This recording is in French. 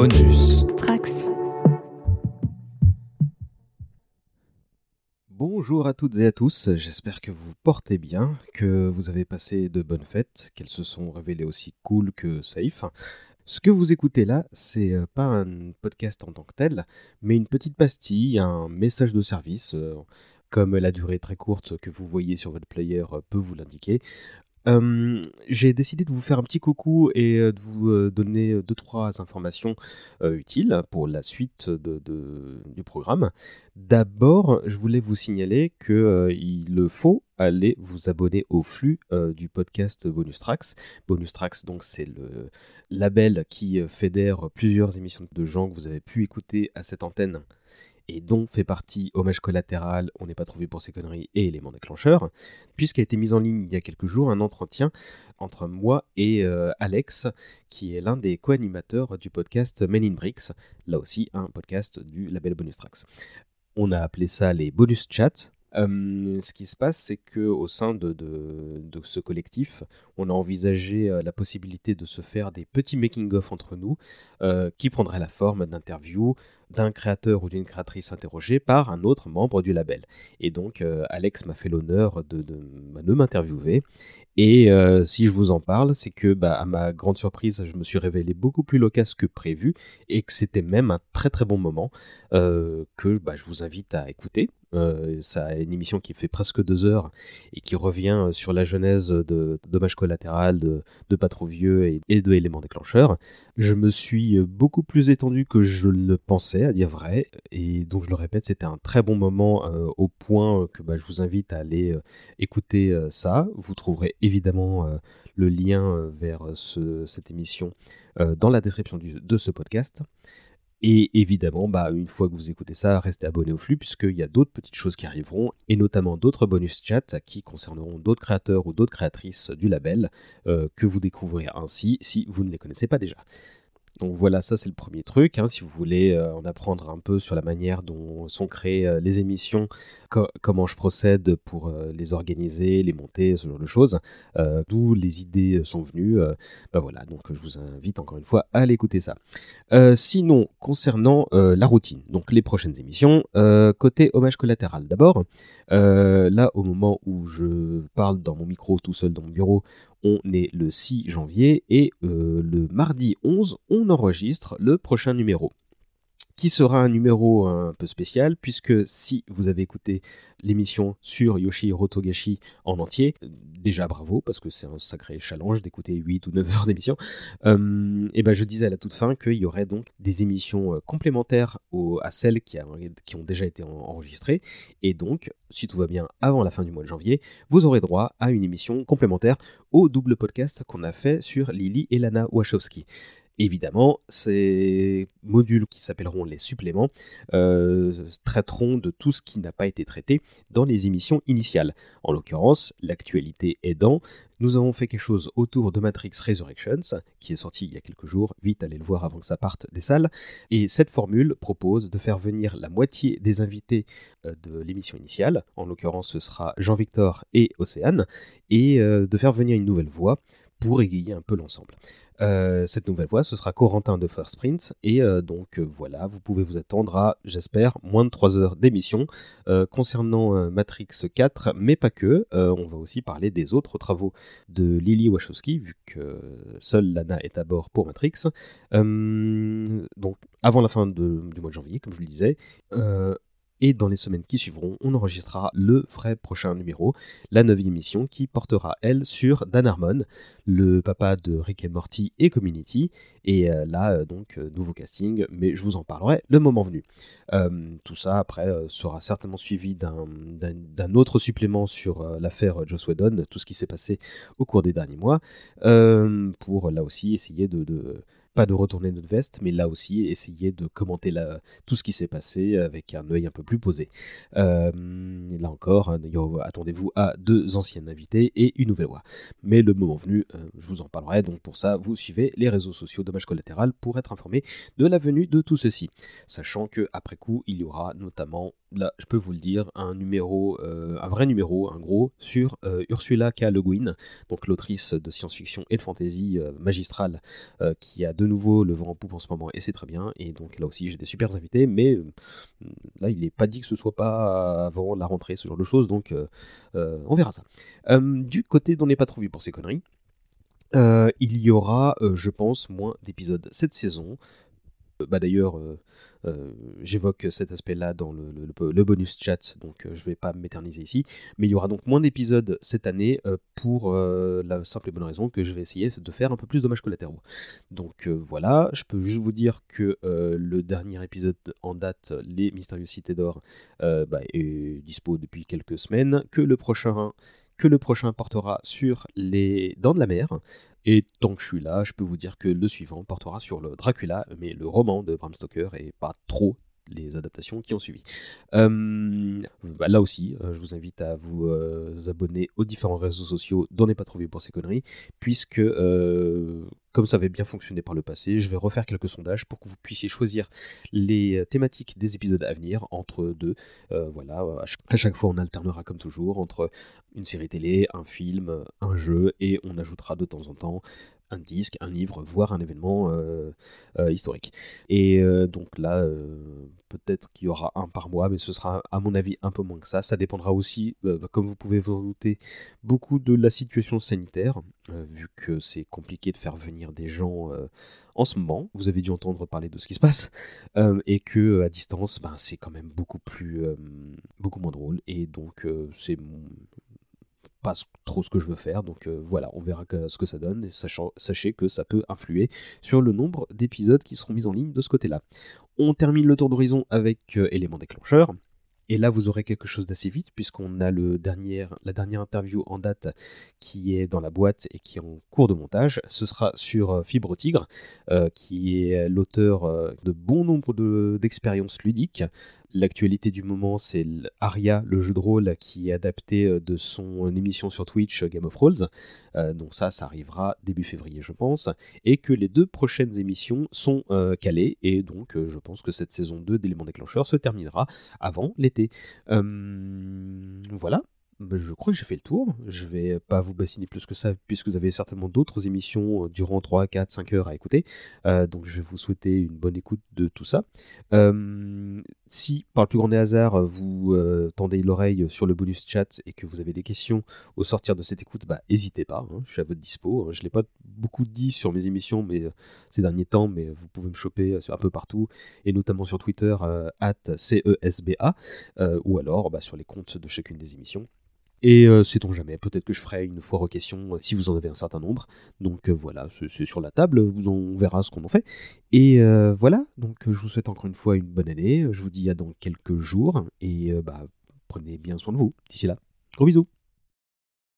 Bonus. Trax. Bonjour à toutes et à tous, j'espère que vous portez bien, que vous avez passé de bonnes fêtes, qu'elles se sont révélées aussi cool que safe. Ce que vous écoutez là, c'est euh, pas un podcast en tant que tel, mais une petite pastille, un message de service. euh, Comme la durée très courte que vous voyez sur votre player euh, peut vous l'indiquer, j'ai décidé de vous faire un petit coucou et de vous donner deux trois informations utiles pour la suite de- du programme. D'abord, je voulais vous signaler que euh, il faut aller vous abonner au flux du podcast Bonus Tracks. Bonus Tracks, donc, c'est le label qui fédère plusieurs émissions de gens que vous avez pu écouter à cette antenne et dont fait partie Hommage collatéral, On n'est pas trouvé pour ces conneries et Élément déclencheur, puisqu'a été mis en ligne il y a quelques jours un entretien entre moi et euh, Alex, qui est l'un des co-animateurs du podcast Men in Bricks, là aussi un podcast du label Bonus Tracks. On a appelé ça les bonus chats. Ce qui se passe, c'est que au sein de, ce collectif, on a envisagé la possibilité de se faire des petits making-of entre nous, qui prendraient la forme d'interviews d'un créateur ou d'une créatrice interrogée par un autre membre du label. Et donc, Alex m'a fait l'honneur de, m'interviewer. Et si je vous en parle, c'est que, bah, à ma grande surprise, je me suis révélé beaucoup plus loquace que prévu et que c'était même un très très bon moment que bah, je vous invite à écouter. Euh, ça une émission qui fait presque deux heures et qui revient euh, sur la genèse de Dommage collatéral, de, Pas trop vieux et, de Éléments déclencheurs. Je me suis euh, beaucoup plus étendu que je ne le pensais, à dire vrai, et donc je le répète, c'était un très bon moment euh, au point que bah, je vous invite à aller écouter ça. Vous trouverez évidemment le lien vers ce- cette émission dans la description de ce podcast. Et évidemment, bah, une fois que vous écoutez ça, restez abonné au flux puisqu'il y a d'autres petites choses qui arriveront et notamment d'autres bonus chats qui concerneront d'autres créateurs ou d'autres créatrices du label euh, que vous découvrirez ainsi si vous ne les connaissez pas déjà. Donc voilà, ça c'est le premier truc. hein. si vous voulez euh, en apprendre un peu sur la manière dont sont créées euh, les émissions, co- comment je procède pour euh, les organiser, les monter, ce genre de choses, d'où les idées sont venues, bah voilà, donc je vous invite encore une fois à aller écouter ça. Sinon, concernant la routine, donc les prochaines émissions, côté hommage collatéral d'abord, là au moment où je parle dans mon micro tout seul dans mon bureau, on est le 6 janvier et euh, le mardi 11, on enregistre le prochain numéro. Qui sera un numéro un peu spécial, puisque si vous avez écouté l'émission sur Yoshihiro Togashi en entier, euh, déjà bravo, parce que c'est un sacré challenge d'écouter 8 ou 9 heures d'émission, euh, et ben je disais à la toute fin qu'il y aurait donc des émissions euh, complémentaires à celles qui, ont déjà été en- enregistrées, et donc, si tout va bien avant la fin du mois de janvier, vous aurez droit à une émission complémentaire au double podcast qu'on a fait sur Lily et Lana Wachowski. Évidemment, ces modules qui s'appelleront les suppléments euh, traiteront de tout ce qui n'a pas été traité dans les émissions initiales. En l'occurrence, l'actualité aidant, nous avons fait quelque chose autour de Matrix Resurrections, qui est sorti il y a quelques jours, vite allez le voir avant que ça parte des salles, et cette formule propose de faire venir la moitié des invités euh, de l'émission initiale, en l'occurrence ce sera Jean-Victor et Océane, et euh, de faire venir une nouvelle voix pour égayer un peu l'ensemble. Euh, cette nouvelle voix, ce sera Corentin de First Print, et euh, donc euh, voilà, vous pouvez vous attendre à, j'espère, moins de 3 heures d'émission concernant Matrix 4, mais pas que, on va aussi parler des autres travaux de Lily Wachowski, vu que seule Lana est à bord pour Matrix. Donc avant la fin du mois de janvier, comme je le disais, et dans les semaines qui suivront, on enregistrera le vrai prochain numéro, la neuvième émission, qui portera, elle, sur Dan Harmon, le papa de Rick and Morty et Community. Et euh, là, euh, donc, euh, nouveau casting, mais je vous en parlerai le moment venu. Tout ça, après, sera certainement suivi d'un- autre supplément sur l'affaire Joss Whedon, tout ce qui s'est passé au cours des derniers mois, pour là aussi essayer de pas de retourner notre veste, mais là aussi essayer de commenter tout ce qui s'est passé avec un œil un peu plus posé. Euh, là encore, hein, attendez-vous à deux anciennes invités et une nouvelle voix. Mais le moment venu, euh, je vous en parlerai. Donc pour ça, vous suivez les réseaux sociaux Dommage Collatéral pour être informé de la venue de tout ceci. Sachant que après coup, il y aura notamment là, je peux vous le dire, un numéro, euh, un vrai numéro, un gros, sur euh, Ursula K. Le Guin, donc l'autrice de science-fiction et de fantasy euh, magistrale, qui a de nouveau le vent en poupe en ce moment, et c'est très bien. Et donc là aussi, j'ai des super invités, mais là, il n'est pas dit que ce soit pas avant la rentrée, ce genre de choses, donc on verra ça. du côté d'on n'est pas trop vu pour ces conneries, il y aura, je pense, moins d'épisodes cette saison. Bah d'ailleurs, euh, j'évoque cet aspect-là dans le, bonus chat, donc euh, je ne vais pas m'éterniser ici. Mais il y aura donc moins d'épisodes cette année euh, pour la simple et bonne raison que je vais essayer de faire un peu plus dommages collatéraux. Donc voilà, je peux juste vous dire que le dernier épisode en date, Les Mystérieuses Cités d'Or, bah, est dispo depuis quelques semaines, que le prochain que le prochain portera sur les Dents de la Mer, et tant que je suis là, je peux vous dire que le suivant portera sur le Dracula, mais le roman de Bram Stoker, et pas trop les adaptations qui ont suivi. Euh, bah, là aussi, euh, je vous invite à vous euh, abonner aux différents réseaux sociaux dont n'est pas trouvé pour ces conneries, puisque comme ça avait bien fonctionné par le passé, je vais refaire quelques sondages pour que vous puissiez choisir les thématiques des épisodes à venir entre deux. voilà, à chaque fois on alternera comme toujours entre une série télé, un film, un jeu, et on ajoutera de temps en temps un disque, un livre, voire un événement euh, euh, historique. Et euh, donc là, peut-être qu'il y aura un par mois, mais ce sera à mon avis un peu moins que ça. Ça dépendra aussi, comme vous pouvez vous douter, beaucoup de la situation sanitaire, vu que c'est compliqué de faire venir des gens en ce moment. Vous avez dû entendre parler de ce qui se passe, et que à distance, ben, c'est quand même beaucoup plus, beaucoup moins drôle. Et donc c'est pas trop ce que je veux faire. Donc euh, voilà, on verra ce que ça donne. Et sachez que ça peut influer sur le nombre d'épisodes qui seront mis en ligne de ce côté-là. On termine le tour d'horizon avec euh, élément déclencheur. Et là, vous aurez quelque chose d'assez vite, puisqu'on a la dernière interview en date qui est dans la boîte et qui est en cours de montage. Ce sera sur euh, Fibre Tigre, qui est l'auteur de bon nombre d'expériences ludiques, L'actualité du moment, c'est Aria, le jeu de rôle qui est adapté euh, de son euh, émission sur Twitch euh, Game of Thrones. donc ça, ça arrivera début février, je pense. Et que les deux prochaines émissions sont calées. Et donc, je pense que cette saison 2 d'éléments déclencheurs se terminera avant l'été. voilà. Bah, je crois que j'ai fait le tour. Je vais pas vous bassiner plus que ça, puisque vous avez certainement d'autres émissions euh, durant 3, 4, 5 heures à écouter. Euh, donc je vais vous souhaiter une bonne écoute de tout ça. Euh, si, par le plus grand des hasards, vous tendez l'oreille sur le bonus chat et que vous avez des questions au sortir de cette écoute, bah n'hésitez pas, hein, je suis à votre dispo. Je ne l'ai pas beaucoup dit sur mes émissions mais, ces derniers temps, mais vous pouvez me choper un peu partout, et notamment sur Twitter, at CESBA, ou alors bah, sur les comptes de chacune des émissions. Et euh, sait-on jamais, peut-être que je ferai une foire aux questions euh, si vous en avez un certain nombre. Donc euh, voilà, c'est sur la table, vous on verra ce qu'on en fait. Et voilà, donc je vous souhaite encore une fois une bonne année. Je vous dis à dans quelques jours et bah, prenez bien soin de vous. D'ici là, gros bisous.